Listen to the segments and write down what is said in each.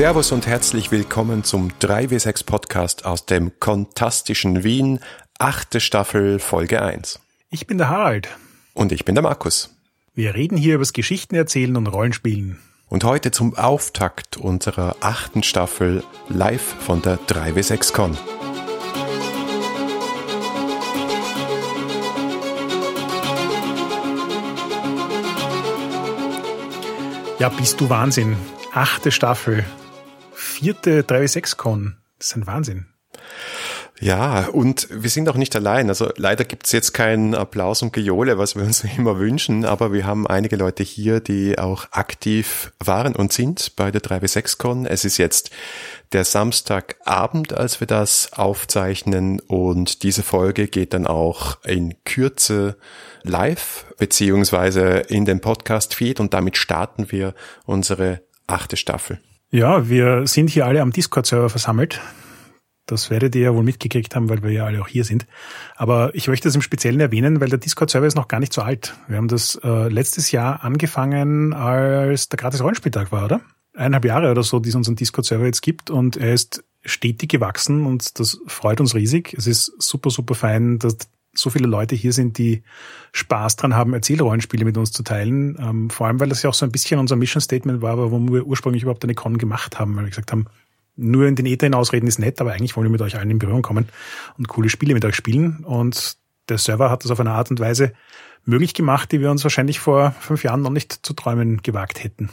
Servus und herzlich willkommen zum 3W6 Podcast aus dem kontastischen Wien, achte Staffel, Folge 1. Ich bin der Harald. Und ich bin der Markus. Wir reden hier übers Geschichten erzählen und Rollenspielen. Und heute zum Auftakt unserer achten Staffel live von der 3W6 Con. Ja, bist du Wahnsinn. Achte Staffel. Vierte 3W6-Con. Das ist ein Wahnsinn. Ja, und wir sind auch nicht allein. Also leider gibt's jetzt keinen Applaus und Geole, was wir uns immer wünschen, aber wir haben einige Leute hier, die auch aktiv waren und sind bei der 3W6Con. Es ist jetzt der Samstagabend, als wir das aufzeichnen und diese Folge geht dann auch in Kürze live beziehungsweise in den Podcast-Feed und damit starten wir unsere achte Staffel. Ja, wir sind hier alle am Discord-Server versammelt. Das werdet ihr ja wohl mitgekriegt haben, weil wir ja alle auch hier sind. Aber ich möchte das im Speziellen erwähnen, weil der Discord-Server ist noch gar nicht so alt. Wir haben das äh, letztes Jahr angefangen, als der gratis Rollenspieltag war, oder? Eineinhalb Jahre oder so, die es unseren Discord-Server jetzt gibt und er ist stetig gewachsen und das freut uns riesig. Es ist super, super fein, dass so viele Leute hier sind, die Spaß dran haben, Erzählrollenspiele mit uns zu teilen. Ähm, vor allem, weil das ja auch so ein bisschen unser Mission Statement war, warum wir ursprünglich überhaupt eine Con gemacht haben, weil wir gesagt haben, nur in den Äther hinausreden ist nett, aber eigentlich wollen wir mit euch allen in Berührung kommen und coole Spiele mit euch spielen. Und der Server hat das auf eine Art und Weise möglich gemacht, die wir uns wahrscheinlich vor fünf Jahren noch nicht zu träumen gewagt hätten.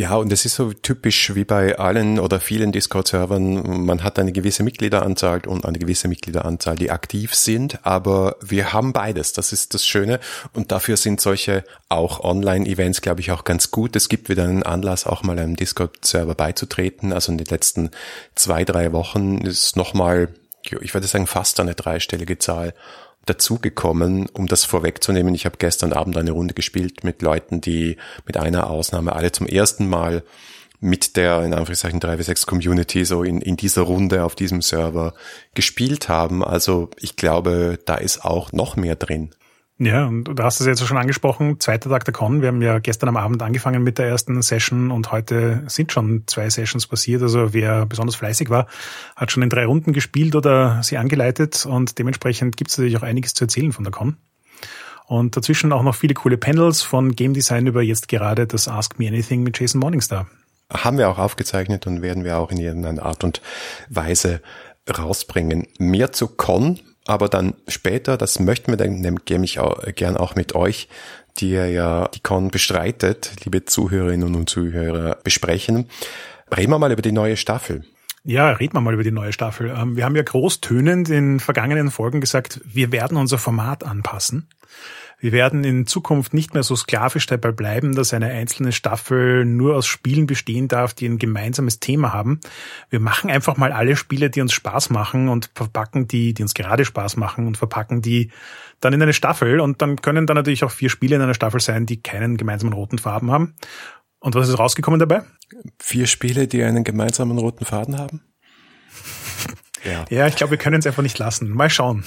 Ja, und es ist so typisch wie bei allen oder vielen Discord-Servern. Man hat eine gewisse Mitgliederanzahl und eine gewisse Mitgliederanzahl, die aktiv sind, aber wir haben beides. Das ist das Schöne. Und dafür sind solche auch Online-Events, glaube ich, auch ganz gut. Es gibt wieder einen Anlass, auch mal einem Discord-Server beizutreten. Also in den letzten zwei, drei Wochen ist nochmal, ich würde sagen, fast eine dreistellige Zahl dazugekommen, um das vorwegzunehmen. Ich habe gestern Abend eine Runde gespielt mit Leuten, die mit einer Ausnahme alle zum ersten Mal mit der, in Anführungszeichen, 3v6 Community so in, in dieser Runde auf diesem Server gespielt haben. Also ich glaube, da ist auch noch mehr drin. Ja, und du hast es jetzt schon angesprochen, zweiter Tag der Con. Wir haben ja gestern am Abend angefangen mit der ersten Session und heute sind schon zwei Sessions passiert. Also wer besonders fleißig war, hat schon in drei Runden gespielt oder sie angeleitet und dementsprechend gibt es natürlich auch einiges zu erzählen von der Con. Und dazwischen auch noch viele coole Panels von Game Design über jetzt gerade das Ask Me Anything mit Jason Morningstar. Haben wir auch aufgezeichnet und werden wir auch in irgendeiner Art und Weise rausbringen. Mehr zu Con aber dann später, das möchten wir dann nämlich auch, gern auch mit euch, die ihr ja die Con bestreitet, liebe Zuhörerinnen und Zuhörer, besprechen. Reden wir mal über die neue Staffel. Ja, reden wir mal über die neue Staffel. Ähm, wir haben ja großtönend in vergangenen Folgen gesagt, wir werden unser Format anpassen. Wir werden in Zukunft nicht mehr so sklavisch dabei bleiben, dass eine einzelne Staffel nur aus Spielen bestehen darf, die ein gemeinsames Thema haben. Wir machen einfach mal alle Spiele, die uns Spaß machen und verpacken die, die uns gerade Spaß machen und verpacken die dann in eine Staffel. Und dann können da natürlich auch vier Spiele in einer Staffel sein, die keinen gemeinsamen roten Farben haben. Und was ist rausgekommen dabei? Vier Spiele, die einen gemeinsamen roten Faden haben? ja. ja, ich glaube, wir können es einfach nicht lassen. Mal schauen.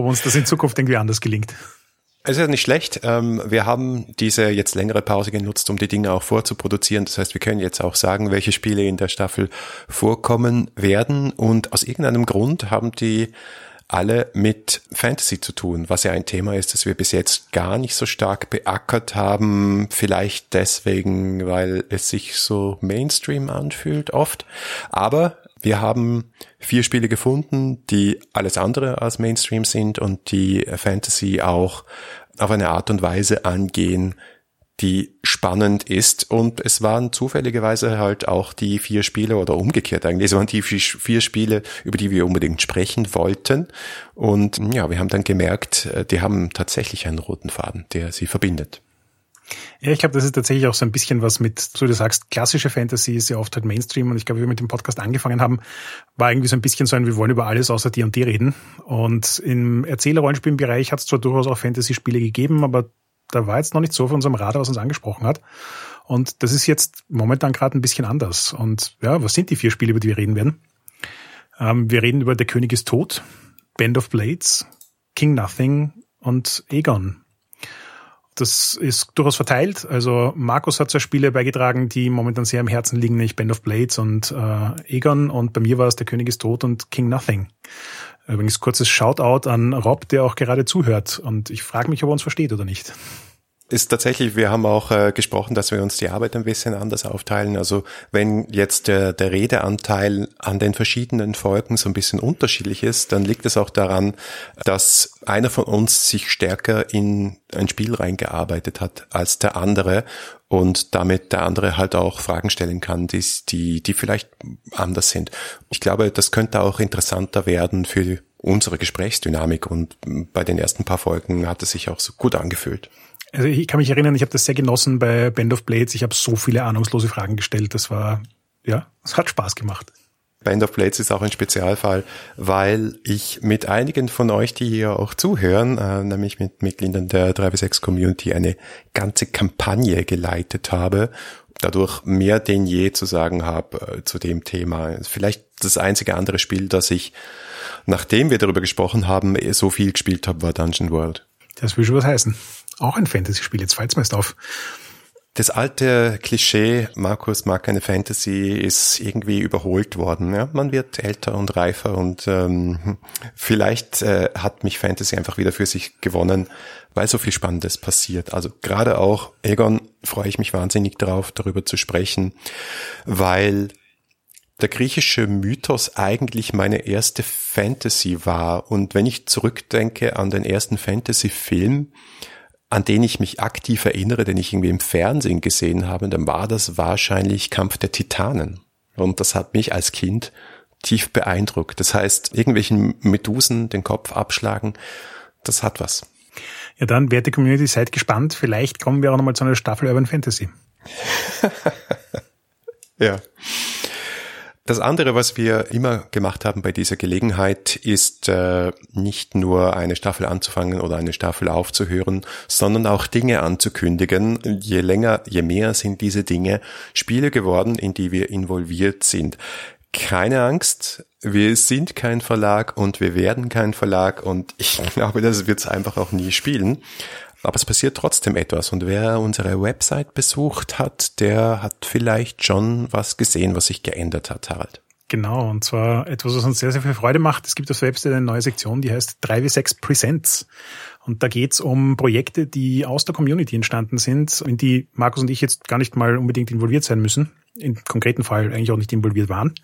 Ob uns das in Zukunft irgendwie anders gelingt. Es ist ja nicht schlecht. Ähm, wir haben diese jetzt längere Pause genutzt, um die Dinge auch vorzuproduzieren. Das heißt, wir können jetzt auch sagen, welche Spiele in der Staffel vorkommen werden. Und aus irgendeinem Grund haben die alle mit Fantasy zu tun, was ja ein Thema ist, das wir bis jetzt gar nicht so stark beackert haben. Vielleicht deswegen, weil es sich so Mainstream anfühlt oft. Aber wir haben vier Spiele gefunden, die alles andere als Mainstream sind und die Fantasy auch auf eine Art und Weise angehen, die spannend ist. Und es waren zufälligerweise halt auch die vier Spiele oder umgekehrt eigentlich. Es waren die vier Spiele, über die wir unbedingt sprechen wollten. Und ja, wir haben dann gemerkt, äh, die haben tatsächlich einen roten Faden, der sie verbindet. Ja, ich glaube, das ist tatsächlich auch so ein bisschen was mit, so du sagst, klassische Fantasy ist ja oft halt Mainstream und ich glaube, wie wir mit dem Podcast angefangen haben, war irgendwie so ein bisschen so ein, wir wollen über alles außer und die reden. Und im Erzähler-Rollenspielen-Bereich hat es zwar durchaus auch Fantasy-Spiele gegeben, aber da war jetzt noch nicht so von unserem Radar, was uns angesprochen hat. Und das ist jetzt momentan gerade ein bisschen anders. Und ja, was sind die vier Spiele, über die wir reden werden? Ähm, wir reden über Der König ist tot, Band of Blades, King Nothing und Aegon. Das ist durchaus verteilt. Also Markus hat zwei Spiele beigetragen, die momentan sehr am Herzen liegen, nämlich Band of Blades und äh, Egon. Und bei mir war es Der König ist tot und King Nothing. Übrigens kurzes Shoutout an Rob, der auch gerade zuhört. Und ich frage mich, ob er uns versteht oder nicht ist tatsächlich, wir haben auch äh, gesprochen, dass wir uns die Arbeit ein bisschen anders aufteilen. Also wenn jetzt der, der Redeanteil an den verschiedenen Folgen so ein bisschen unterschiedlich ist, dann liegt es auch daran, dass einer von uns sich stärker in ein Spiel reingearbeitet hat als der andere und damit der andere halt auch Fragen stellen kann, die, die, die vielleicht anders sind. Ich glaube, das könnte auch interessanter werden für unsere Gesprächsdynamik und bei den ersten paar Folgen hat es sich auch so gut angefühlt. Also ich kann mich erinnern, ich habe das sehr genossen bei Band of Blades. Ich habe so viele ahnungslose Fragen gestellt. Das war, ja, es hat Spaß gemacht. Band of Blades ist auch ein Spezialfall, weil ich mit einigen von euch, die hier auch zuhören, äh, nämlich mit Mitgliedern der 3W6 Community, eine ganze Kampagne geleitet habe, dadurch mehr denn je zu sagen habe äh, zu dem Thema. Vielleicht das einzige andere Spiel, das ich, nachdem wir darüber gesprochen haben, so viel gespielt habe, war Dungeon World. Das will schon was heißen. Auch ein Fantasy-Spiel, jetzt fällt's mir erst auf. Das alte Klischee, Markus mag keine Fantasy, ist irgendwie überholt worden. Ja? Man wird älter und reifer und ähm, vielleicht äh, hat mich Fantasy einfach wieder für sich gewonnen, weil so viel Spannendes passiert. Also gerade auch, Egon, freue ich mich wahnsinnig darauf, darüber zu sprechen, weil der griechische Mythos eigentlich meine erste Fantasy war. Und wenn ich zurückdenke an den ersten Fantasy-Film, an den ich mich aktiv erinnere, den ich irgendwie im Fernsehen gesehen habe, dann war das wahrscheinlich Kampf der Titanen. Und das hat mich als Kind tief beeindruckt. Das heißt, irgendwelchen Medusen den Kopf abschlagen, das hat was. Ja, dann, werte Community, seid gespannt. Vielleicht kommen wir auch nochmal zu einer Staffel Urban Fantasy. ja. Das andere, was wir immer gemacht haben bei dieser Gelegenheit, ist äh, nicht nur eine Staffel anzufangen oder eine Staffel aufzuhören, sondern auch Dinge anzukündigen. Je länger, je mehr sind diese Dinge Spiele geworden, in die wir involviert sind. Keine Angst, wir sind kein Verlag und wir werden kein Verlag und ich glaube, das wird es einfach auch nie spielen. Aber es passiert trotzdem etwas. Und wer unsere Website besucht hat, der hat vielleicht schon was gesehen, was sich geändert hat, Harald. Genau, und zwar etwas, was uns sehr, sehr viel Freude macht. Es gibt auf der Website eine neue Sektion, die heißt 3W6 Presents. Und da geht's um Projekte, die aus der Community entstanden sind, in die Markus und ich jetzt gar nicht mal unbedingt involviert sein müssen. Im konkreten Fall eigentlich auch nicht involviert waren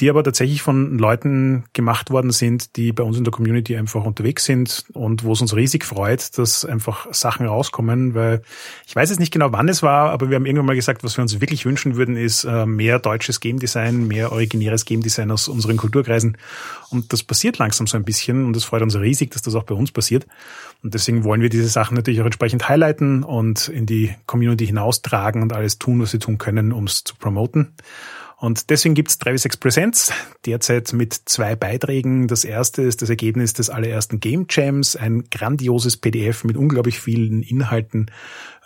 die aber tatsächlich von Leuten gemacht worden sind, die bei uns in der Community einfach unterwegs sind und wo es uns riesig freut, dass einfach Sachen rauskommen, weil ich weiß jetzt nicht genau, wann es war, aber wir haben irgendwann mal gesagt, was wir uns wirklich wünschen würden, ist äh, mehr deutsches Game Design, mehr originäres Game Design aus unseren Kulturkreisen. Und das passiert langsam so ein bisschen und es freut uns riesig, dass das auch bei uns passiert. Und deswegen wollen wir diese Sachen natürlich auch entsprechend highlighten und in die Community hinaustragen und alles tun, was wir tun können, um es zu promoten. Und deswegen gibt's 3W6 Presents, derzeit mit zwei Beiträgen. Das erste ist das Ergebnis des allerersten Game Jams, ein grandioses PDF mit unglaublich vielen Inhalten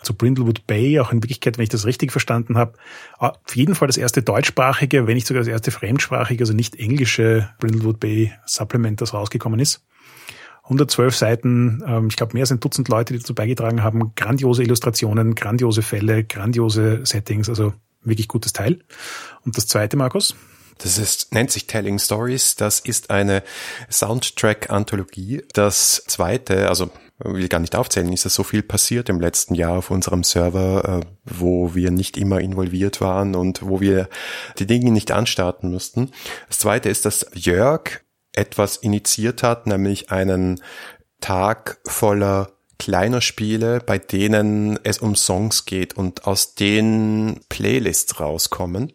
zu Brindlewood Bay, auch in Wirklichkeit, wenn ich das richtig verstanden habe, auf jeden Fall das erste deutschsprachige, wenn nicht sogar das erste fremdsprachige, also nicht englische Brindlewood Bay Supplement, das rausgekommen ist. 112 Seiten, ähm, ich glaube mehr als ein Dutzend Leute, die dazu beigetragen haben, grandiose Illustrationen, grandiose Fälle, grandiose Settings, also wirklich gutes Teil. Und das zweite, Markus? Das ist, nennt sich Telling Stories. Das ist eine Soundtrack-Anthologie. Das zweite, also will gar nicht aufzählen, ist es so viel passiert im letzten Jahr auf unserem Server, äh, wo wir nicht immer involviert waren und wo wir die Dinge nicht anstarten mussten. Das zweite ist, dass Jörg etwas initiiert hat, nämlich einen Tag voller kleiner Spiele, bei denen es um Songs geht und aus den Playlists rauskommen.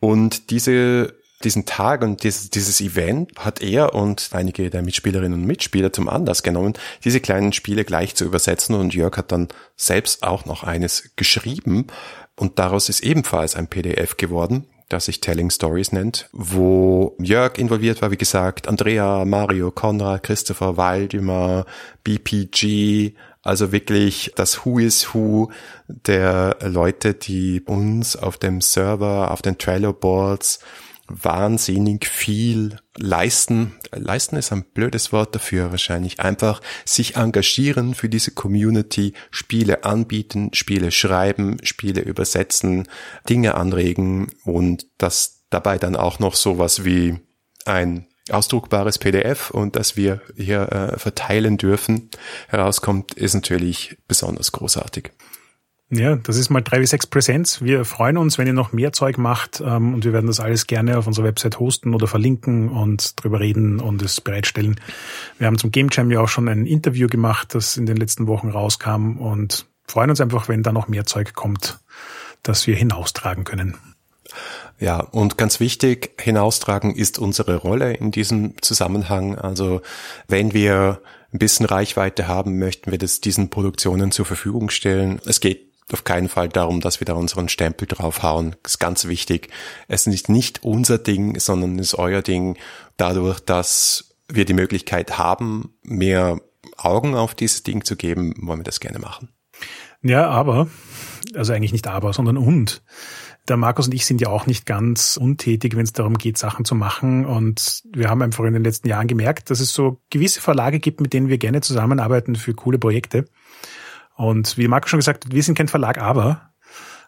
Und diese diesen Tag und dieses, dieses Event hat er und einige der Mitspielerinnen und Mitspieler zum Anlass genommen, diese kleinen Spiele gleich zu übersetzen. Und Jörg hat dann selbst auch noch eines geschrieben. Und daraus ist ebenfalls ein PDF geworden das sich Telling Stories nennt, wo Jörg involviert war, wie gesagt, Andrea, Mario, Konrad, Christopher, Waldemar, BPG, also wirklich das Who is Who der Leute, die uns auf dem Server, auf den Trello Boards wahnsinnig viel leisten. Leisten ist ein blödes Wort dafür wahrscheinlich. Einfach sich engagieren für diese Community, Spiele anbieten, Spiele schreiben, Spiele übersetzen, Dinge anregen und das dabei dann auch noch sowas wie ein ausdruckbares PDF und das wir hier äh, verteilen dürfen herauskommt, ist natürlich besonders großartig. Ja, das ist mal drei wie sechs Präsenz. Wir freuen uns, wenn ihr noch mehr Zeug macht ähm, und wir werden das alles gerne auf unserer Website hosten oder verlinken und drüber reden und es bereitstellen. Wir haben zum Game Jam ja auch schon ein Interview gemacht, das in den letzten Wochen rauskam und freuen uns einfach, wenn da noch mehr Zeug kommt, das wir hinaustragen können. Ja, und ganz wichtig, hinaustragen ist unsere Rolle in diesem Zusammenhang. Also wenn wir ein bisschen Reichweite haben, möchten wir das diesen Produktionen zur Verfügung stellen. Es geht auf keinen Fall darum, dass wir da unseren Stempel draufhauen. Das ist ganz wichtig. Es ist nicht unser Ding, sondern es ist euer Ding. Dadurch, dass wir die Möglichkeit haben, mehr Augen auf dieses Ding zu geben, wollen wir das gerne machen. Ja, aber, also eigentlich nicht aber, sondern und. Der Markus und ich sind ja auch nicht ganz untätig, wenn es darum geht, Sachen zu machen. Und wir haben einfach in den letzten Jahren gemerkt, dass es so gewisse Verlage gibt, mit denen wir gerne zusammenarbeiten für coole Projekte. Und wie Marco schon gesagt hat, wir sind kein Verlag, aber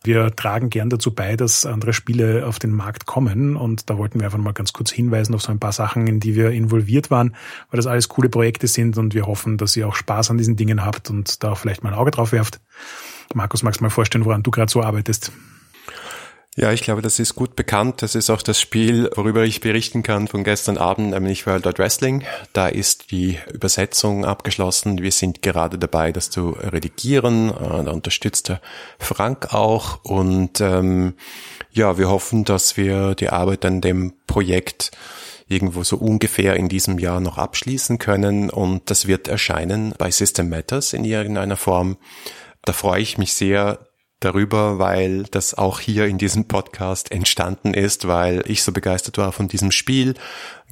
wir tragen gern dazu bei, dass andere Spiele auf den Markt kommen. Und da wollten wir einfach mal ganz kurz hinweisen auf so ein paar Sachen, in die wir involviert waren, weil das alles coole Projekte sind und wir hoffen, dass ihr auch Spaß an diesen Dingen habt und da vielleicht mal ein Auge drauf werft. Markus, magst du mal vorstellen, woran du gerade so arbeitest? Ja, ich glaube, das ist gut bekannt. Das ist auch das Spiel, worüber ich berichten kann von gestern Abend, nämlich World of Wrestling. Da ist die Übersetzung abgeschlossen. Wir sind gerade dabei, das zu redigieren. Äh, da unterstützt der Frank auch. Und ähm, ja, wir hoffen, dass wir die Arbeit an dem Projekt irgendwo so ungefähr in diesem Jahr noch abschließen können. Und das wird erscheinen bei System Matters in irgendeiner Form. Da freue ich mich sehr, darüber, weil das auch hier in diesem Podcast entstanden ist, weil ich so begeistert war von diesem Spiel,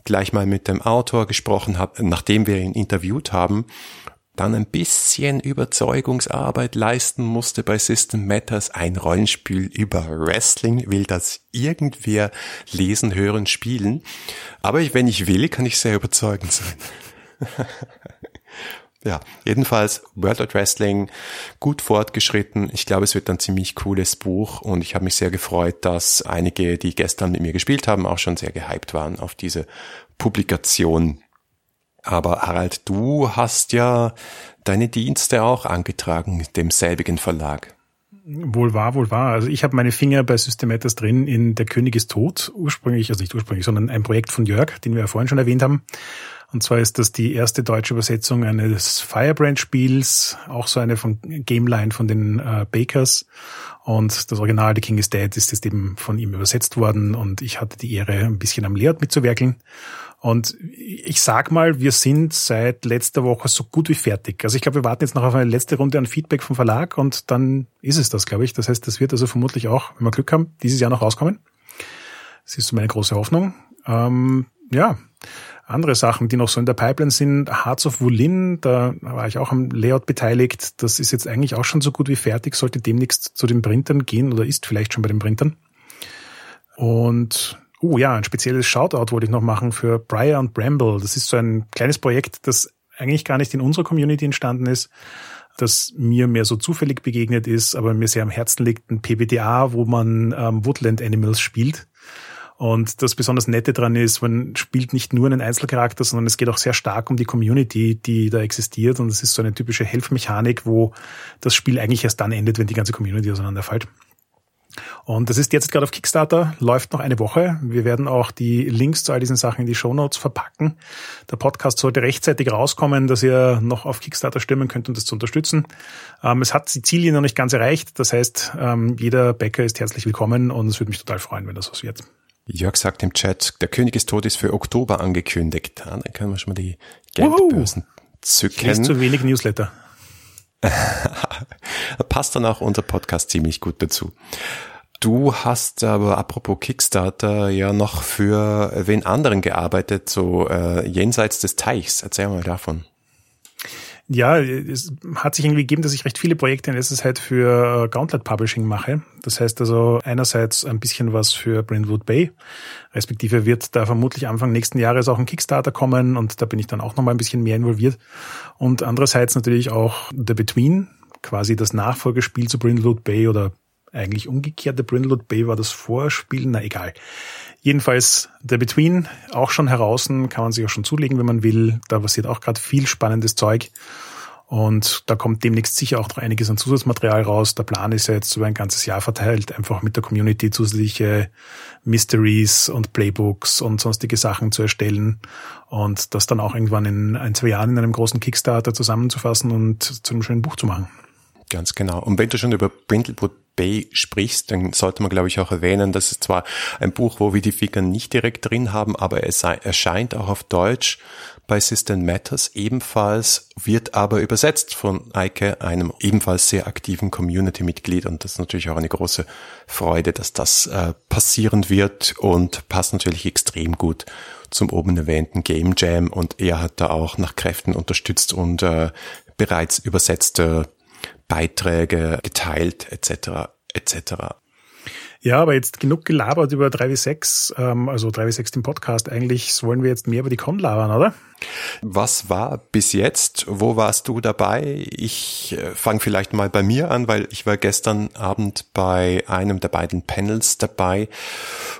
gleich mal mit dem Autor gesprochen habe, nachdem wir ihn interviewt haben, dann ein bisschen Überzeugungsarbeit leisten musste bei System Matters, ein Rollenspiel über Wrestling, will das irgendwer lesen, hören, spielen. Aber wenn ich will, kann ich sehr überzeugend sein. Ja, jedenfalls World of Wrestling gut fortgeschritten. Ich glaube, es wird ein ziemlich cooles Buch und ich habe mich sehr gefreut, dass einige, die gestern mit mir gespielt haben, auch schon sehr gehypt waren auf diese Publikation. Aber Harald, du hast ja deine Dienste auch angetragen demselbigen Verlag. Wohl wahr, wohl wahr. Also ich habe meine Finger bei Systematas drin in Der König ist tot, ursprünglich, also nicht ursprünglich, sondern ein Projekt von Jörg, den wir ja vorhin schon erwähnt haben. Und zwar ist das die erste deutsche Übersetzung eines Firebrand-Spiels, auch so eine von Gameline von den äh, Bakers. Und das Original The King is Dead ist jetzt eben von ihm übersetzt worden und ich hatte die Ehre, ein bisschen am Layout mitzuwerkeln. Und ich sag mal, wir sind seit letzter Woche so gut wie fertig. Also ich glaube, wir warten jetzt noch auf eine letzte Runde an Feedback vom Verlag und dann ist es das, glaube ich. Das heißt, das wird also vermutlich auch, wenn wir Glück haben, dieses Jahr noch rauskommen. Das ist so meine große Hoffnung. Ähm, ja, andere Sachen, die noch so in der Pipeline sind. Hearts of Wulin, da war ich auch am Layout beteiligt. Das ist jetzt eigentlich auch schon so gut wie fertig, sollte demnächst zu den Printern gehen oder ist vielleicht schon bei den Printern. Und oh ja, ein spezielles Shoutout wollte ich noch machen für Briar und Bramble. Das ist so ein kleines Projekt, das eigentlich gar nicht in unserer Community entstanden ist, das mir mehr so zufällig begegnet ist, aber mir sehr am Herzen liegt, ein PBTA, wo man ähm, Woodland Animals spielt. Und das besonders Nette dran ist, man spielt nicht nur einen Einzelcharakter, sondern es geht auch sehr stark um die Community, die da existiert. Und es ist so eine typische Helfmechanik, wo das Spiel eigentlich erst dann endet, wenn die ganze Community auseinanderfällt. Und das ist jetzt gerade auf Kickstarter, läuft noch eine Woche. Wir werden auch die Links zu all diesen Sachen in die Show Notes verpacken. Der Podcast sollte rechtzeitig rauskommen, dass ihr noch auf Kickstarter stimmen könnt, um das zu unterstützen. Ähm, es hat die Ziele noch nicht ganz erreicht. Das heißt, ähm, jeder Bäcker ist herzlich willkommen und es würde mich total freuen, wenn das was wird. Jörg sagt im Chat, der König ist tot ist für Oktober angekündigt. Ja, dann können wir schon mal die Geldbörsen Uhu. zücken. Ich zu wenig Newsletter. Passt dann auch unser Podcast ziemlich gut dazu. Du hast aber apropos Kickstarter ja noch für wen anderen gearbeitet, so äh, jenseits des Teichs. Erzähl mal davon. Ja, es hat sich irgendwie gegeben, dass ich recht viele Projekte in letzter Zeit für äh, Gauntlet Publishing mache. Das heißt also einerseits ein bisschen was für Brindlewood Bay, respektive wird da vermutlich Anfang nächsten Jahres auch ein Kickstarter kommen und da bin ich dann auch nochmal ein bisschen mehr involviert. Und andererseits natürlich auch The Between, quasi das Nachfolgespiel zu Brindlewood Bay oder eigentlich umgekehrt. The Brindlewood Bay war das Vorspiel, na egal. Jedenfalls The Between, auch schon heraus, kann man sich auch schon zulegen, wenn man will. Da passiert auch gerade viel spannendes Zeug. Und da kommt demnächst sicher auch noch einiges an Zusatzmaterial raus. Der Plan ist ja jetzt über ein ganzes Jahr verteilt, einfach mit der Community zusätzliche Mysteries und Playbooks und sonstige Sachen zu erstellen und das dann auch irgendwann in ein, zwei Jahren in einem großen Kickstarter zusammenzufassen und zu einem schönen Buch zu machen. Ganz genau. Und wenn du schon über Brindlewood Bay sprichst, dann sollte man, glaube ich, auch erwähnen, dass es zwar ein Buch, wo wir die Figuren nicht direkt drin haben, aber es erscheint auch auf Deutsch bei System Matters ebenfalls, wird aber übersetzt von Eike, einem ebenfalls sehr aktiven Community-Mitglied. Und das ist natürlich auch eine große Freude, dass das äh, passieren wird und passt natürlich extrem gut zum oben erwähnten Game Jam. Und er hat da auch nach Kräften unterstützt und äh, bereits übersetzte Beiträge geteilt etc. etc. Ja, aber jetzt genug gelabert über 3W6, ähm, also 3W6 den Podcast. Eigentlich wollen wir jetzt mehr über die Con labern, oder? Was war bis jetzt? Wo warst du dabei? Ich äh, fange vielleicht mal bei mir an, weil ich war gestern Abend bei einem der beiden Panels dabei.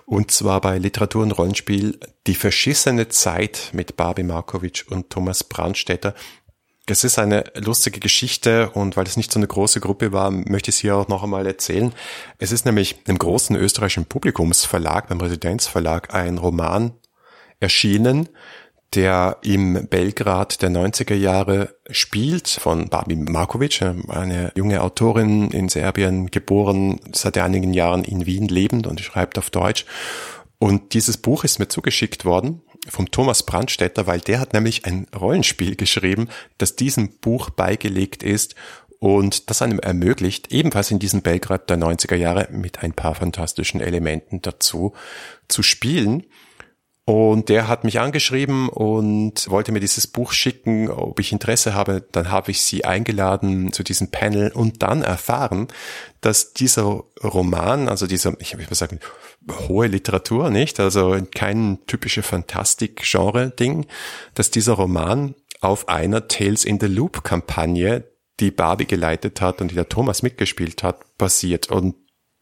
Und zwar bei Literatur und Rollenspiel Die verschissene Zeit mit Barbie Markovic und Thomas Brandstätter. Es ist eine lustige Geschichte und weil es nicht so eine große Gruppe war, möchte ich es hier auch noch einmal erzählen. Es ist nämlich im großen österreichischen Publikumsverlag, beim Residenzverlag, ein Roman erschienen, der im Belgrad der 90er Jahre spielt, von Babi Markovic, eine junge Autorin in Serbien, geboren, seit einigen Jahren in Wien lebend und schreibt auf Deutsch. Und dieses Buch ist mir zugeschickt worden vom Thomas Brandstätter, weil der hat nämlich ein Rollenspiel geschrieben, das diesem Buch beigelegt ist und das einem ermöglicht, ebenfalls in diesem Belgrad der 90er Jahre mit ein paar fantastischen Elementen dazu zu spielen. Und der hat mich angeschrieben und wollte mir dieses Buch schicken, ob ich Interesse habe. Dann habe ich sie eingeladen zu diesem Panel und dann erfahren, dass dieser Roman, also dieser, ich will mal sagen, hohe Literatur, nicht? Also kein typische Fantastik-Genre-Ding, dass dieser Roman auf einer Tales in the Loop-Kampagne, die Barbie geleitet hat und die der Thomas mitgespielt hat, basiert. Und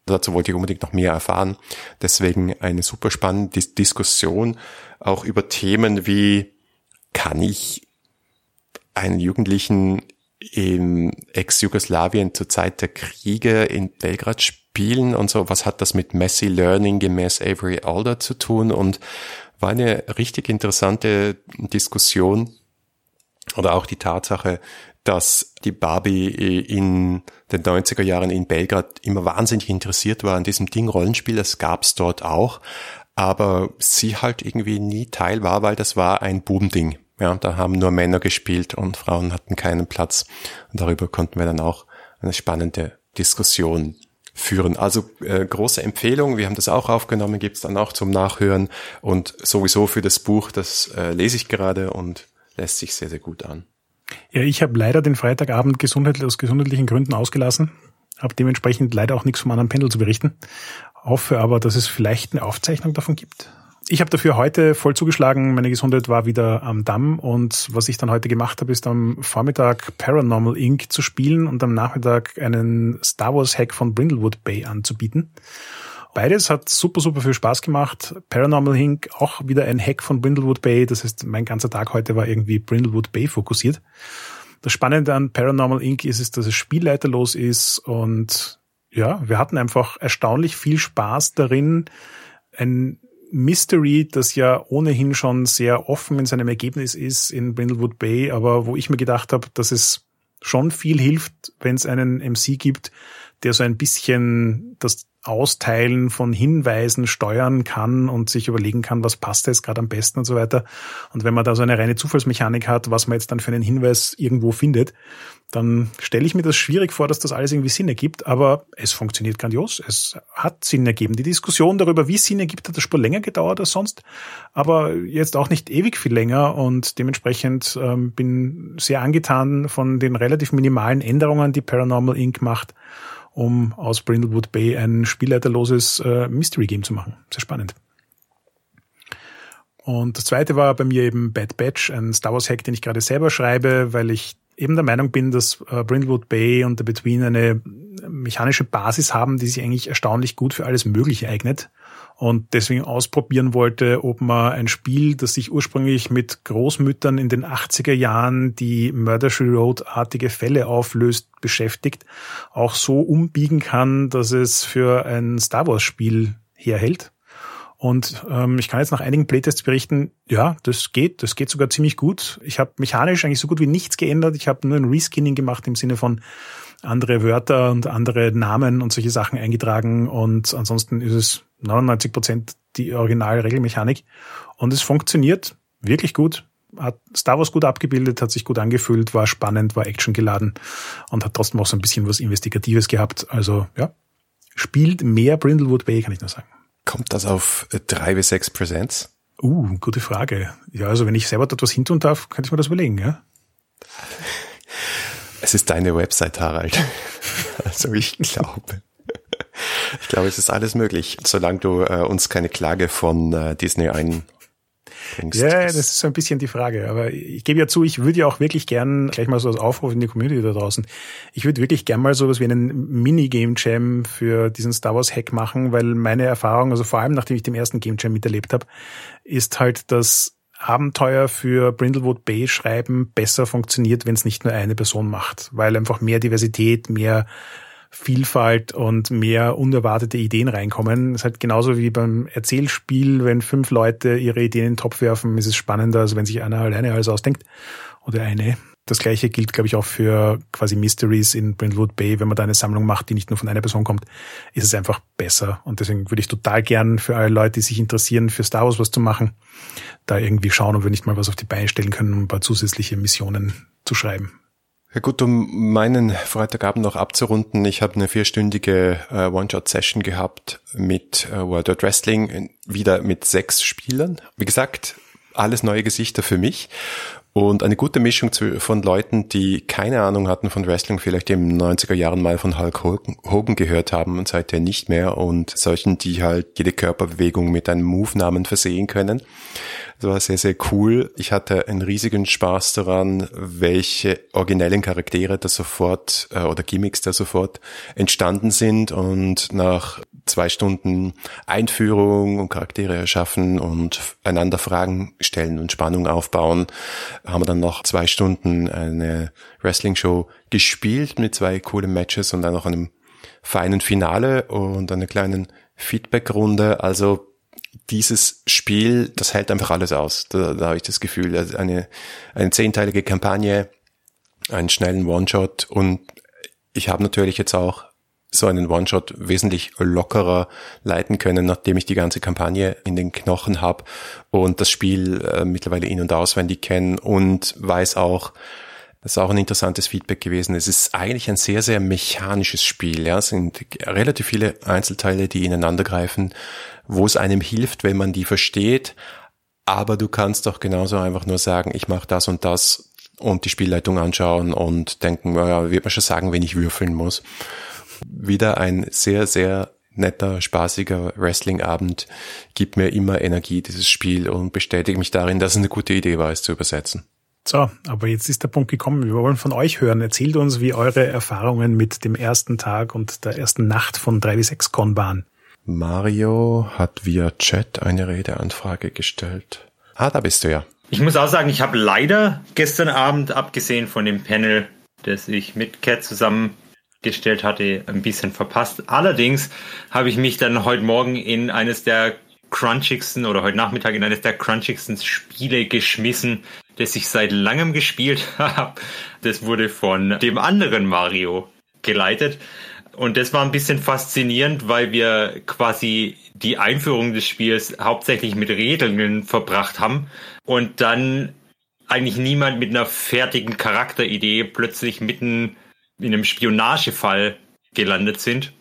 Dazu wollte ich unbedingt noch mehr erfahren. Deswegen eine super spannende Diskussion auch über Themen wie, kann ich einen Jugendlichen im Ex-Jugoslawien zur Zeit der Kriege in Belgrad spielen und so. Was hat das mit Messy Learning gemäß Avery Alder zu tun? Und war eine richtig interessante Diskussion oder auch die Tatsache, dass die Barbie in den 90er Jahren in Belgrad immer wahnsinnig interessiert war an diesem Ding Rollenspiel. Das gab's dort auch. Aber sie halt irgendwie nie Teil war, weil das war ein Bubending. Ja, da haben nur Männer gespielt und Frauen hatten keinen Platz. Und darüber konnten wir dann auch eine spannende Diskussion führen. Also äh, große Empfehlung, wir haben das auch aufgenommen, gibt's dann auch zum Nachhören und sowieso für das Buch, das äh, lese ich gerade und lässt sich sehr, sehr gut an. Ja, ich habe leider den Freitagabend gesundheitlich, aus gesundheitlichen Gründen ausgelassen, habe dementsprechend leider auch nichts vom anderen Pendel zu berichten. Hoffe aber, dass es vielleicht eine Aufzeichnung davon gibt. Ich habe dafür heute voll zugeschlagen. Meine Gesundheit war wieder am Damm und was ich dann heute gemacht habe, ist am Vormittag Paranormal Inc. zu spielen und am Nachmittag einen Star Wars Hack von Brindlewood Bay anzubieten. Beides hat super, super viel Spaß gemacht. Paranormal Inc. auch wieder ein Hack von Brindlewood Bay. Das heißt, mein ganzer Tag heute war irgendwie Brindlewood Bay fokussiert. Das Spannende an Paranormal Inc. ist, ist dass es spielleiterlos ist und ja, wir hatten einfach erstaunlich viel Spaß darin, ein Mystery, das ja ohnehin schon sehr offen in seinem Ergebnis ist in Brindlewood Bay, aber wo ich mir gedacht habe, dass es schon viel hilft, wenn es einen MC gibt, der so ein bisschen das Austeilen von Hinweisen steuern kann und sich überlegen kann, was passt jetzt gerade am besten und so weiter. Und wenn man da so eine reine Zufallsmechanik hat, was man jetzt dann für einen Hinweis irgendwo findet, dann stelle ich mir das schwierig vor, dass das alles irgendwie Sinn ergibt, aber es funktioniert grandios. Es hat Sinn ergeben. Die Diskussion darüber, wie es Sinn ergibt, hat das Spur länger gedauert als sonst, aber jetzt auch nicht ewig viel länger und dementsprechend ähm, bin sehr angetan von den relativ minimalen Änderungen, die Paranormal Inc. macht, um aus Brindlewood Bay ein spielleiterloses äh, Mystery Game zu machen. Sehr spannend. Und das zweite war bei mir eben Bad Batch, ein Star Wars Hack, den ich gerade selber schreibe, weil ich eben der Meinung bin, dass äh, Brindlewood Bay und The Between eine mechanische Basis haben, die sich eigentlich erstaunlich gut für alles Mögliche eignet. Und deswegen ausprobieren wollte, ob man ein Spiel, das sich ursprünglich mit Großmüttern in den 80er Jahren, die Murder She Road-artige Fälle auflöst, beschäftigt, auch so umbiegen kann, dass es für ein Star Wars-Spiel herhält. Und ähm, ich kann jetzt nach einigen Playtests berichten, ja, das geht, das geht sogar ziemlich gut. Ich habe mechanisch eigentlich so gut wie nichts geändert. Ich habe nur ein Reskinning gemacht im Sinne von andere Wörter und andere Namen und solche Sachen eingetragen. Und ansonsten ist es 99 Prozent die originale Regelmechanik. Und es funktioniert wirklich gut. Hat Star Wars gut abgebildet, hat sich gut angefühlt, war spannend, war actiongeladen und hat trotzdem auch so ein bisschen was Investigatives gehabt. Also ja, spielt mehr Brindlewood Bay, kann ich nur sagen. Kommt das auf drei bis sechs Präsenz? Uh, gute Frage. Ja, also wenn ich selber dort was hintun darf, könnte ich mir das überlegen, ja? Es ist deine Website, Harald. Also ich glaube. Ich glaube, es ist alles möglich, solange du äh, uns keine Klage von äh, Disney ein bringst. Ja, das ist so ein bisschen die Frage. Aber ich gebe ja zu, ich würde ja auch wirklich gern, gleich mal so als Aufruf in die Community da draußen, ich würde wirklich gern mal sowas wie einen Mini-Game Jam für diesen Star Wars Hack machen, weil meine Erfahrung, also vor allem nachdem ich den ersten Game Jam miterlebt habe, ist halt, dass Abenteuer für Brindlewood Bay schreiben besser funktioniert, wenn es nicht nur eine Person macht, weil einfach mehr Diversität, mehr Vielfalt und mehr unerwartete Ideen reinkommen. Das ist halt genauso wie beim Erzählspiel, wenn fünf Leute ihre Ideen in den Topf werfen, ist es spannender, als wenn sich einer alleine alles ausdenkt oder eine. Das gleiche gilt, glaube ich, auch für quasi Mysteries in Brindlewood Bay. Wenn man da eine Sammlung macht, die nicht nur von einer Person kommt, ist es einfach besser. Und deswegen würde ich total gern für alle Leute, die sich interessieren, für Star Wars was zu machen, da irgendwie schauen, ob wir nicht mal was auf die Beine stellen können, um ein paar zusätzliche Missionen zu schreiben. Ja gut, um meinen Freitagabend noch abzurunden, ich habe eine vierstündige äh, One-Shot-Session gehabt mit äh, World of Wrestling, wieder mit sechs Spielern. Wie gesagt, alles neue Gesichter für mich und eine gute Mischung von Leuten, die keine Ahnung hatten von Wrestling, vielleicht in den 90er Jahren mal von Hulk Hogan gehört haben und seither nicht mehr und solchen, die halt jede Körperbewegung mit einem Move-Namen versehen können. Das war sehr, sehr cool. Ich hatte einen riesigen Spaß daran, welche originellen Charaktere da sofort äh, oder Gimmicks da sofort entstanden sind und nach zwei Stunden Einführung und Charaktere erschaffen und einander Fragen stellen und Spannung aufbauen, haben wir dann noch zwei Stunden eine Wrestling-Show gespielt mit zwei coolen Matches und dann noch einem feinen Finale und einer kleinen Feedback-Runde. Also dieses Spiel, das hält einfach alles aus. Da, da habe ich das Gefühl, also eine, eine zehnteilige Kampagne, einen schnellen One-Shot und ich habe natürlich jetzt auch so einen One-Shot wesentlich lockerer leiten können, nachdem ich die ganze Kampagne in den Knochen habe und das Spiel äh, mittlerweile in- und auswendig kenne und weiß auch, das ist auch ein interessantes Feedback gewesen. Es ist eigentlich ein sehr, sehr mechanisches Spiel. Ja, es sind relativ viele Einzelteile, die ineinander greifen, wo es einem hilft, wenn man die versteht. Aber du kannst doch genauso einfach nur sagen, ich mache das und das und die Spielleitung anschauen und denken, naja, wird man schon sagen, wenn ich würfeln muss. Wieder ein sehr, sehr netter, spaßiger Wrestling-Abend gibt mir immer Energie, dieses Spiel, und bestätigt mich darin, dass es eine gute Idee war, es zu übersetzen. So, aber jetzt ist der Punkt gekommen. Wir wollen von euch hören. Erzählt uns, wie eure Erfahrungen mit dem ersten Tag und der ersten Nacht von 3W6Con waren. Mario hat via Chat eine Redeanfrage gestellt. Ah, da bist du ja. Ich muss auch sagen, ich habe leider gestern Abend, abgesehen von dem Panel, das ich mit Cat zusammengestellt hatte, ein bisschen verpasst. Allerdings habe ich mich dann heute Morgen in eines der crunchigsten oder heute Nachmittag in eines der crunchigsten Spiele geschmissen, das ich seit langem gespielt habe. Das wurde von dem anderen Mario geleitet. Und das war ein bisschen faszinierend, weil wir quasi die Einführung des Spiels hauptsächlich mit Regeln verbracht haben und dann eigentlich niemand mit einer fertigen Charakteridee plötzlich mitten in einem Spionagefall gelandet sind.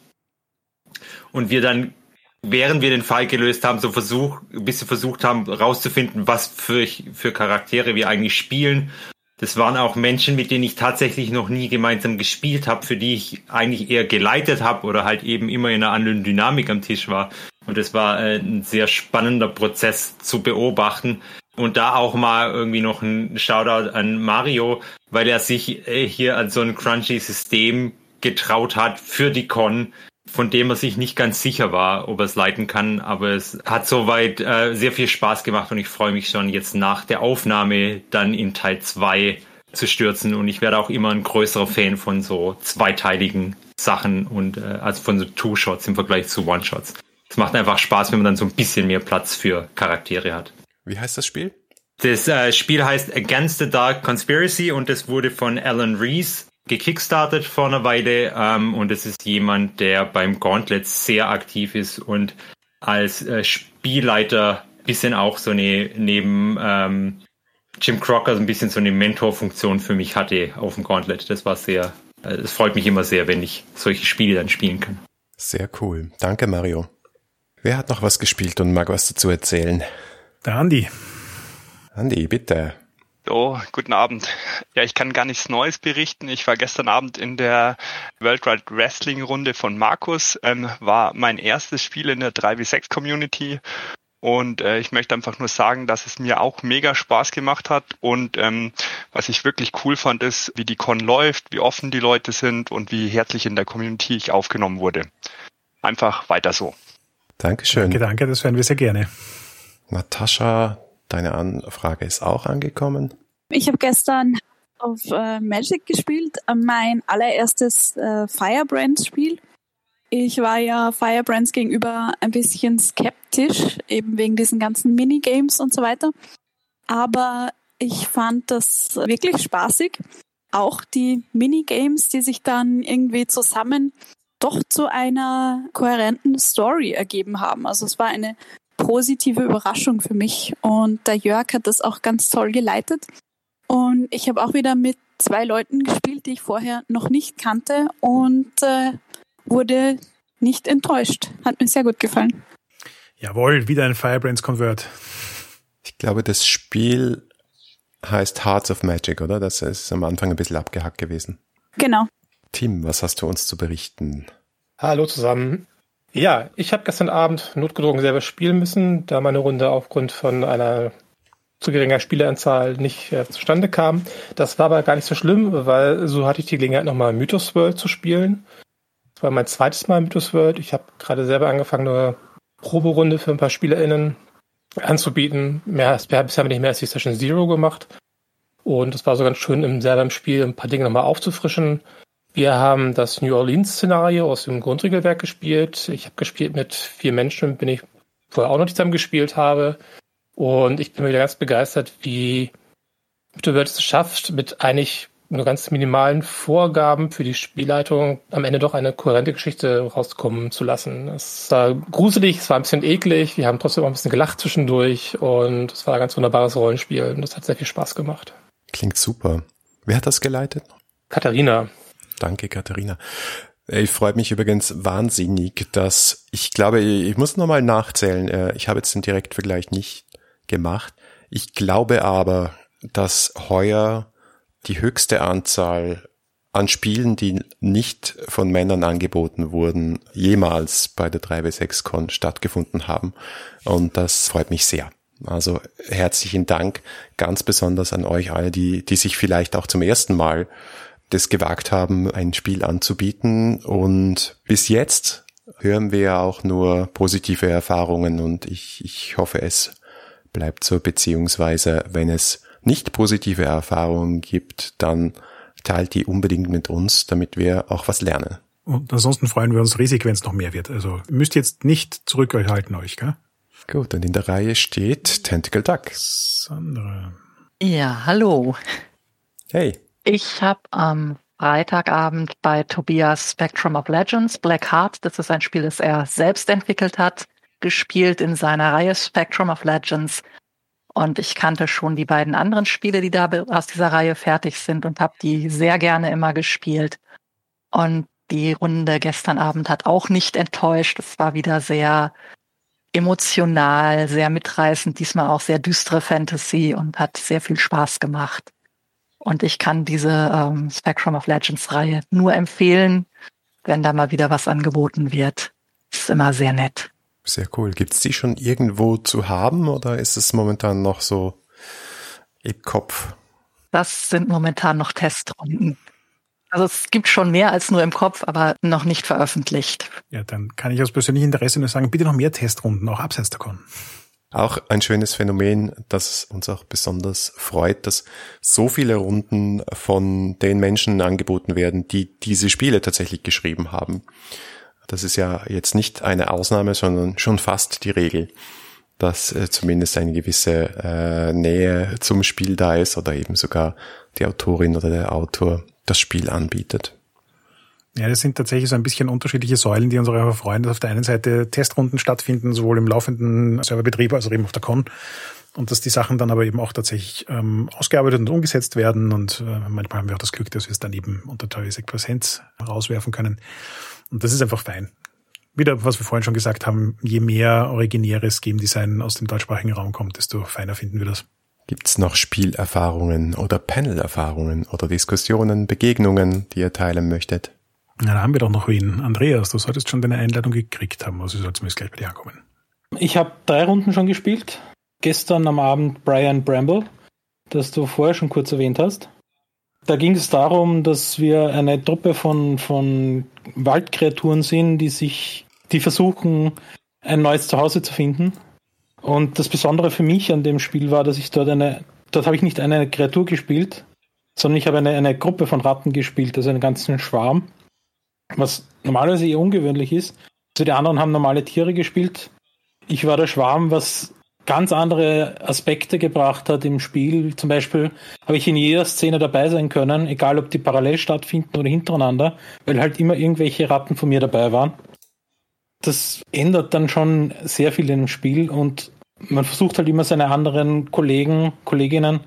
Und wir dann, während wir den Fall gelöst haben, so versuch, ein bisschen versucht haben, rauszufinden, was für, für Charaktere wir eigentlich spielen das waren auch Menschen, mit denen ich tatsächlich noch nie gemeinsam gespielt habe, für die ich eigentlich eher geleitet habe oder halt eben immer in einer anderen Dynamik am Tisch war. Und das war äh, ein sehr spannender Prozess zu beobachten. Und da auch mal irgendwie noch ein Shoutout an Mario, weil er sich äh, hier an so ein crunchy System getraut hat für die Con, von dem er sich nicht ganz sicher war, ob er es leiten kann. Aber es hat soweit äh, sehr viel Spaß gemacht und ich freue mich schon jetzt nach der Aufnahme dann in Teil 2 zu stürzen. Und ich werde auch immer ein größerer Fan von so zweiteiligen Sachen und äh, also von so Two-Shots im Vergleich zu One-Shots. Es macht einfach Spaß, wenn man dann so ein bisschen mehr Platz für Charaktere hat. Wie heißt das Spiel? Das äh, Spiel heißt Against the Dark Conspiracy und es wurde von Alan Reese gekickstartet vor einer Weile ähm, und es ist jemand, der beim Gauntlet sehr aktiv ist und als äh, Spielleiter bisschen auch so eine neben ähm, Jim Crocker so ein bisschen so eine Mentorfunktion für mich hatte auf dem Gauntlet. Das war sehr, äh, es freut mich immer sehr, wenn ich solche Spiele dann spielen kann. Sehr cool. Danke, Mario. Wer hat noch was gespielt und mag was dazu erzählen? Der Andi. Andi, bitte. Oh, guten Abend. Ja, ich kann gar nichts Neues berichten. Ich war gestern Abend in der Worldwide Wrestling Runde von Markus, ähm, war mein erstes Spiel in der 3v6 Community und äh, ich möchte einfach nur sagen, dass es mir auch mega Spaß gemacht hat und ähm, was ich wirklich cool fand, ist, wie die Con läuft, wie offen die Leute sind und wie herzlich in der Community ich aufgenommen wurde. Einfach weiter so. Dankeschön. Danke, danke, das hören wir sehr gerne. Natascha, Deine Anfrage ist auch angekommen. Ich habe gestern auf äh, Magic gespielt, mein allererstes äh, Firebrands-Spiel. Ich war ja Firebrands gegenüber ein bisschen skeptisch, eben wegen diesen ganzen Minigames und so weiter. Aber ich fand das wirklich spaßig. Auch die Minigames, die sich dann irgendwie zusammen doch zu einer kohärenten Story ergeben haben. Also es war eine positive Überraschung für mich. Und der Jörg hat das auch ganz toll geleitet. Und ich habe auch wieder mit zwei Leuten gespielt, die ich vorher noch nicht kannte und äh, wurde nicht enttäuscht. Hat mir sehr gut gefallen. Jawohl, wieder ein Firebrands Convert. Ich glaube, das Spiel heißt Hearts of Magic, oder? Das ist am Anfang ein bisschen abgehackt gewesen. Genau. Tim, was hast du uns zu berichten? Hallo zusammen. Ja, ich habe gestern Abend notgedrungen selber spielen müssen, da meine Runde aufgrund von einer zu geringer Spieleranzahl nicht äh, zustande kam. Das war aber gar nicht so schlimm, weil so hatte ich die Gelegenheit, nochmal Mythos World zu spielen. Das war mein zweites Mal Mythos World. Ich habe gerade selber angefangen, eine Proberunde für ein paar SpielerInnen anzubieten. Mehr, bisher habe ich nicht mehr als die Session Zero gemacht. Und es war so ganz schön, im, selber im Spiel ein paar Dinge nochmal aufzufrischen. Wir haben das New Orleans-Szenario aus dem Grundregelwerk gespielt. Ich habe gespielt mit vier Menschen, mit denen ich vorher auch noch zusammen gespielt habe. Und ich bin wieder ganz begeistert, wie Mittelwelt es schafft, mit eigentlich nur ganz minimalen Vorgaben für die Spielleitung am Ende doch eine kohärente Geschichte rauskommen zu lassen. Es war gruselig, es war ein bisschen eklig, wir haben trotzdem auch ein bisschen gelacht zwischendurch und es war ein ganz wunderbares Rollenspiel und das hat sehr viel Spaß gemacht. Klingt super. Wer hat das geleitet? Katharina. Danke, Katharina. Ich freue mich übrigens wahnsinnig, dass ich glaube, ich muss nochmal nachzählen. Äh, ich habe jetzt den Direktvergleich nicht gemacht. Ich glaube aber, dass heuer die höchste Anzahl an Spielen, die nicht von Männern angeboten wurden, jemals bei der 3W6Con stattgefunden haben. Und das freut mich sehr. Also herzlichen Dank ganz besonders an euch alle, die, die sich vielleicht auch zum ersten Mal das gewagt haben, ein Spiel anzubieten. Und bis jetzt hören wir auch nur positive Erfahrungen und ich, ich hoffe, es bleibt so, beziehungsweise wenn es nicht positive Erfahrungen gibt, dann teilt die unbedingt mit uns, damit wir auch was lernen. Und ansonsten freuen wir uns riesig, wenn es noch mehr wird. Also müsst jetzt nicht zurückhalten euch, gell? Gut, und in der Reihe steht Tentacle Duck. Sandra. Ja, hallo. Hey. Ich habe am Freitagabend bei Tobias Spectrum of Legends, Black Heart. Das ist ein Spiel, das er selbst entwickelt hat, gespielt in seiner Reihe Spectrum of Legends. Und ich kannte schon die beiden anderen Spiele, die da aus dieser Reihe fertig sind und habe die sehr gerne immer gespielt. Und die Runde gestern Abend hat auch nicht enttäuscht. Es war wieder sehr emotional, sehr mitreißend, diesmal auch sehr düstere Fantasy und hat sehr viel Spaß gemacht. Und ich kann diese ähm, Spectrum of Legends Reihe nur empfehlen, wenn da mal wieder was angeboten wird. Ist immer sehr nett. Sehr cool. Gibt es die schon irgendwo zu haben oder ist es momentan noch so im Kopf? Das sind momentan noch Testrunden. Also es gibt schon mehr als nur im Kopf, aber noch nicht veröffentlicht. Ja, dann kann ich aus persönlichem Interesse nur sagen, bitte noch mehr Testrunden, auch abseits der Con. Auch ein schönes Phänomen, das uns auch besonders freut, dass so viele Runden von den Menschen angeboten werden, die diese Spiele tatsächlich geschrieben haben. Das ist ja jetzt nicht eine Ausnahme, sondern schon fast die Regel, dass äh, zumindest eine gewisse äh, Nähe zum Spiel da ist oder eben sogar die Autorin oder der Autor das Spiel anbietet. Ja, das sind tatsächlich so ein bisschen unterschiedliche Säulen, die uns auch erfreuen, dass auf der einen Seite Testrunden stattfinden, sowohl im laufenden Serverbetrieb als auch eben auf der Con. Und dass die Sachen dann aber eben auch tatsächlich ähm, ausgearbeitet und umgesetzt werden. Und äh, manchmal haben wir auch das Glück, dass wir es dann eben unter Teil Präsenz rauswerfen können. Und das ist einfach fein. Wieder, was wir vorhin schon gesagt haben, je mehr originäres Game Design aus dem deutschsprachigen Raum kommt, desto feiner finden wir das. Gibt's noch Spielerfahrungen oder Panel-Erfahrungen oder Diskussionen, Begegnungen, die ihr teilen möchtet? Na, da haben wir doch noch wen. Andreas, du solltest schon deine Einladung gekriegt haben, also sollst du mir gleich bei dir ankommen. Ich habe drei Runden schon gespielt. Gestern am Abend Brian Bramble, das du vorher schon kurz erwähnt hast. Da ging es darum, dass wir eine Truppe von, von Waldkreaturen sind, die sich, die versuchen, ein neues Zuhause zu finden. Und das Besondere für mich an dem Spiel war, dass ich dort eine, dort habe ich nicht eine Kreatur gespielt, sondern ich habe eine, eine Gruppe von Ratten gespielt, also einen ganzen Schwarm was normalerweise eher ungewöhnlich ist. Also die anderen haben normale Tiere gespielt. Ich war der Schwarm, was ganz andere Aspekte gebracht hat im Spiel. Zum Beispiel habe ich in jeder Szene dabei sein können, egal ob die parallel stattfinden oder hintereinander, weil halt immer irgendwelche Ratten von mir dabei waren. Das ändert dann schon sehr viel im Spiel und man versucht halt immer seine anderen Kollegen, Kolleginnen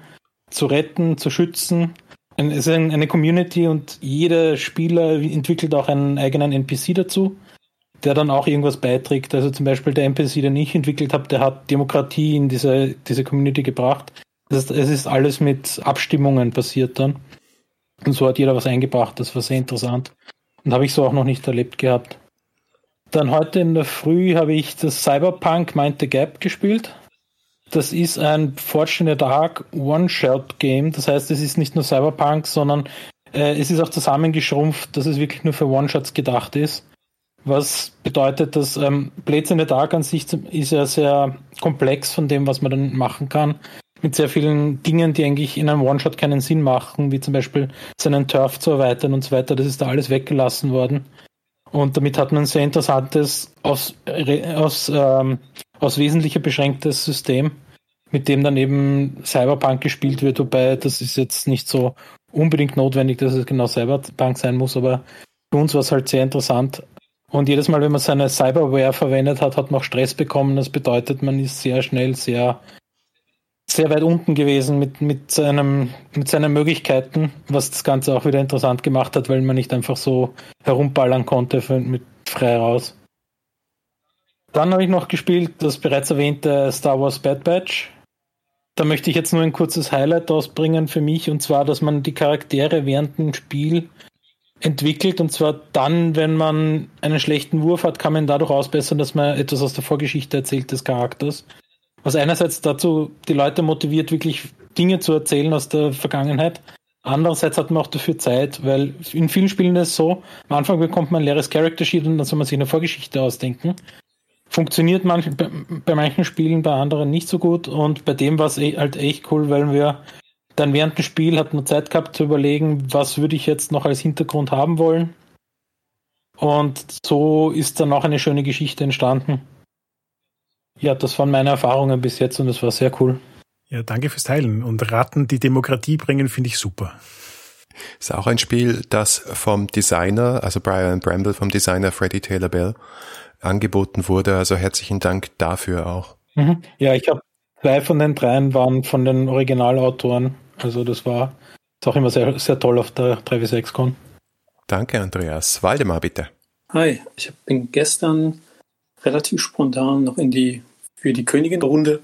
zu retten, zu schützen es ist eine Community und jeder Spieler entwickelt auch einen eigenen NPC dazu, der dann auch irgendwas beiträgt. Also zum Beispiel der NPC, den ich entwickelt habe, der hat Demokratie in diese, diese Community gebracht. Das heißt, es ist alles mit Abstimmungen passiert dann. Und so hat jeder was eingebracht, das war sehr interessant. Und habe ich so auch noch nicht erlebt gehabt. Dann heute in der Früh habe ich das Cyberpunk Mind the Gap gespielt. Das ist ein Fortune Dark One-Shot-Game. Das heißt, es ist nicht nur Cyberpunk, sondern äh, es ist auch zusammengeschrumpft, dass es wirklich nur für One-Shots gedacht ist. Was bedeutet, dass ähm, Blades in the Dark an sich ist ja sehr komplex von dem, was man dann machen kann. Mit sehr vielen Dingen, die eigentlich in einem One-Shot keinen Sinn machen, wie zum Beispiel seinen Turf zu erweitern und so weiter. Das ist da alles weggelassen worden. Und damit hat man ein sehr interessantes, aus, aus, ähm, aus wesentlicher beschränktes System mit dem dann eben Cyberpunk gespielt wird, wobei das ist jetzt nicht so unbedingt notwendig, dass es genau Cyberpunk sein muss, aber für uns war es halt sehr interessant. Und jedes Mal, wenn man seine Cyberware verwendet hat, hat man auch Stress bekommen. Das bedeutet, man ist sehr schnell sehr, sehr weit unten gewesen mit, mit, seinem, mit seinen Möglichkeiten, was das Ganze auch wieder interessant gemacht hat, weil man nicht einfach so herumballern konnte für, mit frei raus. Dann habe ich noch gespielt das bereits erwähnte Star Wars Bad Batch. Da möchte ich jetzt nur ein kurzes Highlight ausbringen für mich, und zwar, dass man die Charaktere während dem Spiel entwickelt, und zwar dann, wenn man einen schlechten Wurf hat, kann man dadurch ausbessern, dass man etwas aus der Vorgeschichte erzählt des Charakters. Was einerseits dazu die Leute motiviert, wirklich Dinge zu erzählen aus der Vergangenheit. Andererseits hat man auch dafür Zeit, weil in vielen Spielen ist es so, am Anfang bekommt man ein leeres Character Sheet und dann soll man sich eine Vorgeschichte ausdenken funktioniert manch, bei, bei, manchen Spielen, bei anderen nicht so gut. Und bei dem war es eh, halt echt cool, weil wir dann während dem Spiel hat man Zeit gehabt zu überlegen, was würde ich jetzt noch als Hintergrund haben wollen. Und so ist dann auch eine schöne Geschichte entstanden. Ja, das waren meine Erfahrungen bis jetzt und das war sehr cool. Ja, danke fürs Teilen. Und Ratten, die Demokratie bringen, finde ich super. Ist auch ein Spiel, das vom Designer, also Brian Bramble, vom Designer Freddie Taylor Bell, angeboten wurde. Also herzlichen Dank dafür auch. Mhm. Ja, ich habe zwei von den dreien waren von den Originalautoren. Also das war ist auch immer sehr, sehr toll auf der 3W6Con. Danke, Andreas. Waldemar, bitte. Hi, ich bin gestern relativ spontan noch in die für die Königin-Runde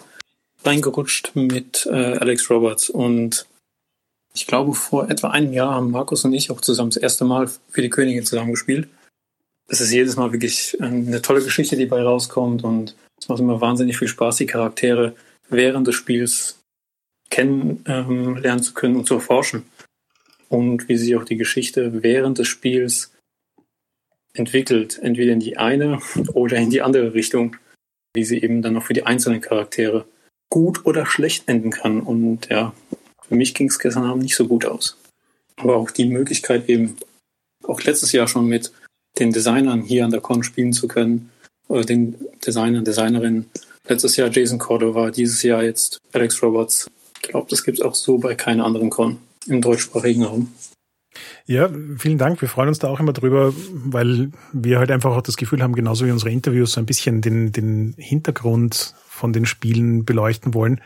reingerutscht mit äh, Alex Roberts und ich glaube, vor etwa einem Jahr haben Markus und ich auch zusammen das erste Mal für die Königin zusammengespielt. Es ist jedes Mal wirklich eine tolle Geschichte, die bei rauskommt und es macht immer wahnsinnig viel Spaß, die Charaktere während des Spiels kennenlernen ähm, zu können und zu erforschen. Und wie sich auch die Geschichte während des Spiels entwickelt, entweder in die eine oder in die andere Richtung, wie sie eben dann auch für die einzelnen Charaktere gut oder schlecht enden kann. Und ja, für mich ging es gestern Abend nicht so gut aus. Aber auch die Möglichkeit eben, auch letztes Jahr schon mit den Designern hier an der Con spielen zu können, oder den Designern, Designerinnen. Letztes Jahr Jason Cordova, dieses Jahr jetzt Alex Roberts. Ich glaube, das gibt es auch so bei keiner anderen Con im deutschsprachigen Raum. Ja, vielen Dank. Wir freuen uns da auch immer drüber, weil wir halt einfach auch das Gefühl haben, genauso wie unsere Interviews, so ein bisschen den, den Hintergrund von den Spielen beleuchten wollen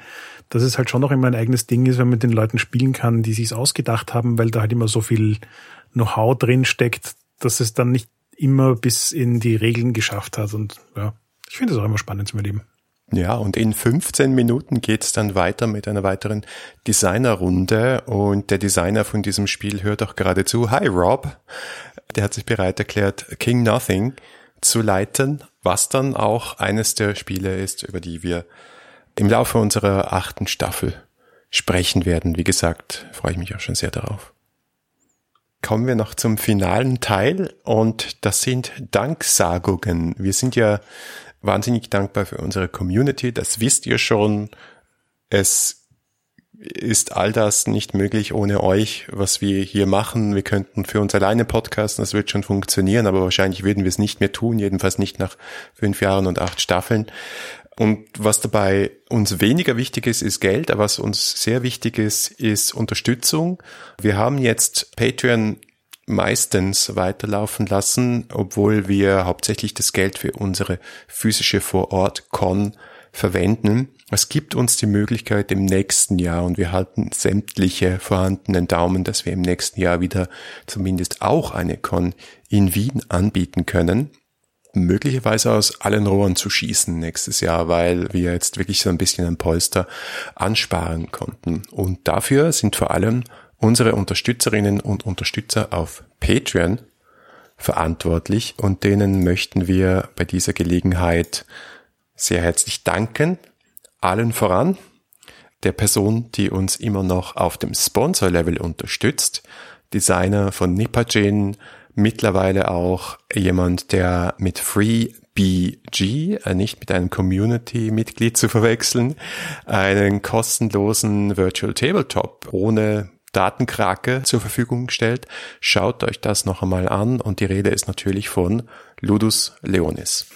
dass es halt schon noch immer ein eigenes Ding ist, wenn man mit den Leuten spielen kann, die sich's ausgedacht haben, weil da halt immer so viel Know-how drin steckt, dass es dann nicht immer bis in die Regeln geschafft hat. Und ja, ich finde es auch immer spannend zu erleben. Ja, und in 15 Minuten geht's dann weiter mit einer weiteren Designerrunde und der Designer von diesem Spiel hört auch gerade zu. Hi Rob, der hat sich bereit erklärt, King Nothing zu leiten, was dann auch eines der Spiele ist, über die wir im Laufe unserer achten Staffel sprechen werden. Wie gesagt, freue ich mich auch schon sehr darauf. Kommen wir noch zum finalen Teil und das sind Danksagungen. Wir sind ja wahnsinnig dankbar für unsere Community, das wisst ihr schon. Es ist all das nicht möglich ohne euch, was wir hier machen. Wir könnten für uns alleine podcasten, das wird schon funktionieren, aber wahrscheinlich würden wir es nicht mehr tun, jedenfalls nicht nach fünf Jahren und acht Staffeln. Und was dabei uns weniger wichtig ist, ist Geld, aber was uns sehr wichtig ist, ist Unterstützung. Wir haben jetzt Patreon meistens weiterlaufen lassen, obwohl wir hauptsächlich das Geld für unsere physische Vorort-Con verwenden. Es gibt uns die Möglichkeit im nächsten Jahr und wir halten sämtliche vorhandenen Daumen, dass wir im nächsten Jahr wieder zumindest auch eine Con in Wien anbieten können möglicherweise aus allen Rohren zu schießen nächstes Jahr, weil wir jetzt wirklich so ein bisschen ein Polster ansparen konnten. Und dafür sind vor allem unsere Unterstützerinnen und Unterstützer auf Patreon verantwortlich und denen möchten wir bei dieser Gelegenheit sehr herzlich danken. Allen voran der Person, die uns immer noch auf dem Sponsor-Level unterstützt, Designer von Nipagen, mittlerweile auch jemand, der mit FreeBG, äh, nicht mit einem Community-Mitglied zu verwechseln, einen kostenlosen Virtual Tabletop ohne Datenkrake zur Verfügung stellt. Schaut euch das noch einmal an und die Rede ist natürlich von Ludus Leonis.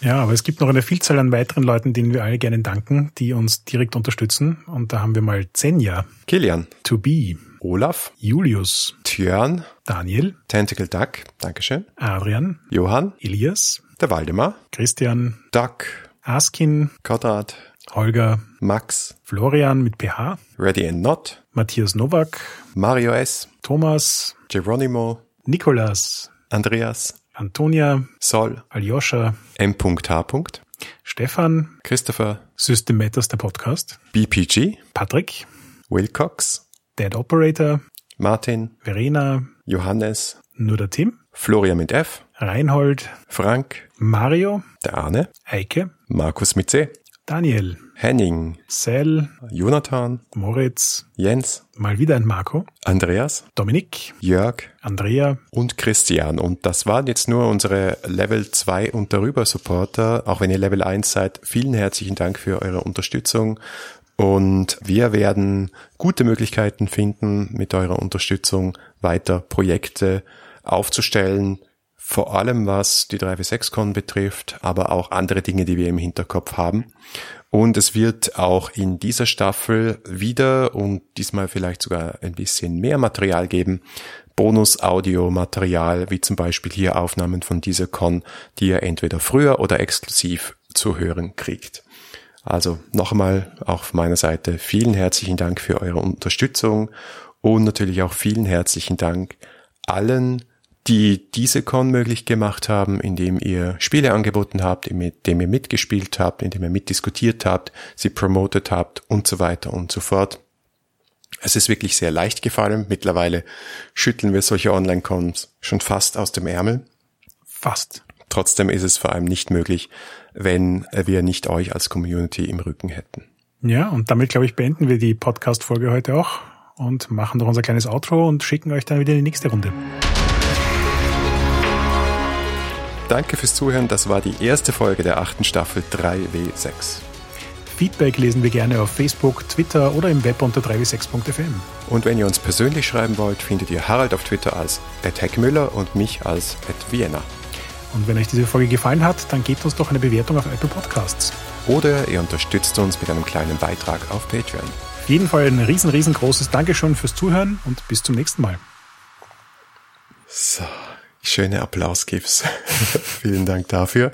Ja, aber es gibt noch eine Vielzahl an weiteren Leuten, denen wir alle gerne danken, die uns direkt unterstützen. Und da haben wir mal Zenja. Kilian. To Be. Olaf. Julius. Tjörn. Daniel. Tentacle Duck. Dankeschön. Adrian. Johann. Elias. Der Waldemar. Christian. Duck. Askin. Konrad. Holger. Max. Florian mit PH. Ready and Not. Matthias Nowak. Mario S. Thomas. Geronimo. Nikolas. Andreas. Antonia. Sol. Aljoscha. M.H. Stefan. Christopher. System Matters, der Podcast. BPG. Patrick. Wilcox. Dead Operator. Martin. Verena. Johannes. Nur der Tim. Florian mit F. Reinhold. Frank. Mario. Der Arne. Eike. Markus mit C. Daniel. Henning. Sel. Jonathan. Moritz. Jens. Mal wieder ein Marco. Andreas. Dominik. Jörg. Andrea. Und Christian. Und das waren jetzt nur unsere Level 2 und darüber Supporter. Auch wenn ihr Level 1 seid, vielen herzlichen Dank für eure Unterstützung. Und wir werden gute Möglichkeiten finden, mit eurer Unterstützung weiter Projekte aufzustellen. Vor allem was die 3W6Con betrifft, aber auch andere Dinge, die wir im Hinterkopf haben. Und es wird auch in dieser Staffel wieder und diesmal vielleicht sogar ein bisschen mehr Material geben. Bonus-Audio-Material, wie zum Beispiel hier Aufnahmen von dieser Con, die ihr entweder früher oder exklusiv zu hören kriegt. Also nochmal auch auf meiner Seite vielen herzlichen Dank für eure Unterstützung und natürlich auch vielen herzlichen Dank allen, die diese Con möglich gemacht haben, indem ihr Spiele angeboten habt, indem ihr mitgespielt habt, indem ihr mitdiskutiert habt, sie promotet habt und so weiter und so fort. Es ist wirklich sehr leicht gefallen. Mittlerweile schütteln wir solche Online-Cons schon fast aus dem Ärmel. Fast. Trotzdem ist es vor allem nicht möglich, wenn wir nicht euch als Community im Rücken hätten. Ja, und damit, glaube ich, beenden wir die Podcast-Folge heute auch und machen doch unser kleines Outro und schicken euch dann wieder in die nächste Runde. Danke fürs Zuhören. Das war die erste Folge der achten Staffel 3W6. Feedback lesen wir gerne auf Facebook, Twitter oder im Web unter 3w6.fm. Und wenn ihr uns persönlich schreiben wollt, findet ihr Harald auf Twitter als Müller und mich als Vienna. Und wenn euch diese Folge gefallen hat, dann gebt uns doch eine Bewertung auf Apple Podcasts. Oder ihr unterstützt uns mit einem kleinen Beitrag auf Patreon. Auf jeden Fall ein riesen, riesengroßes Dankeschön fürs Zuhören und bis zum nächsten Mal. So schöne Applaus gibt's. Vielen Dank dafür.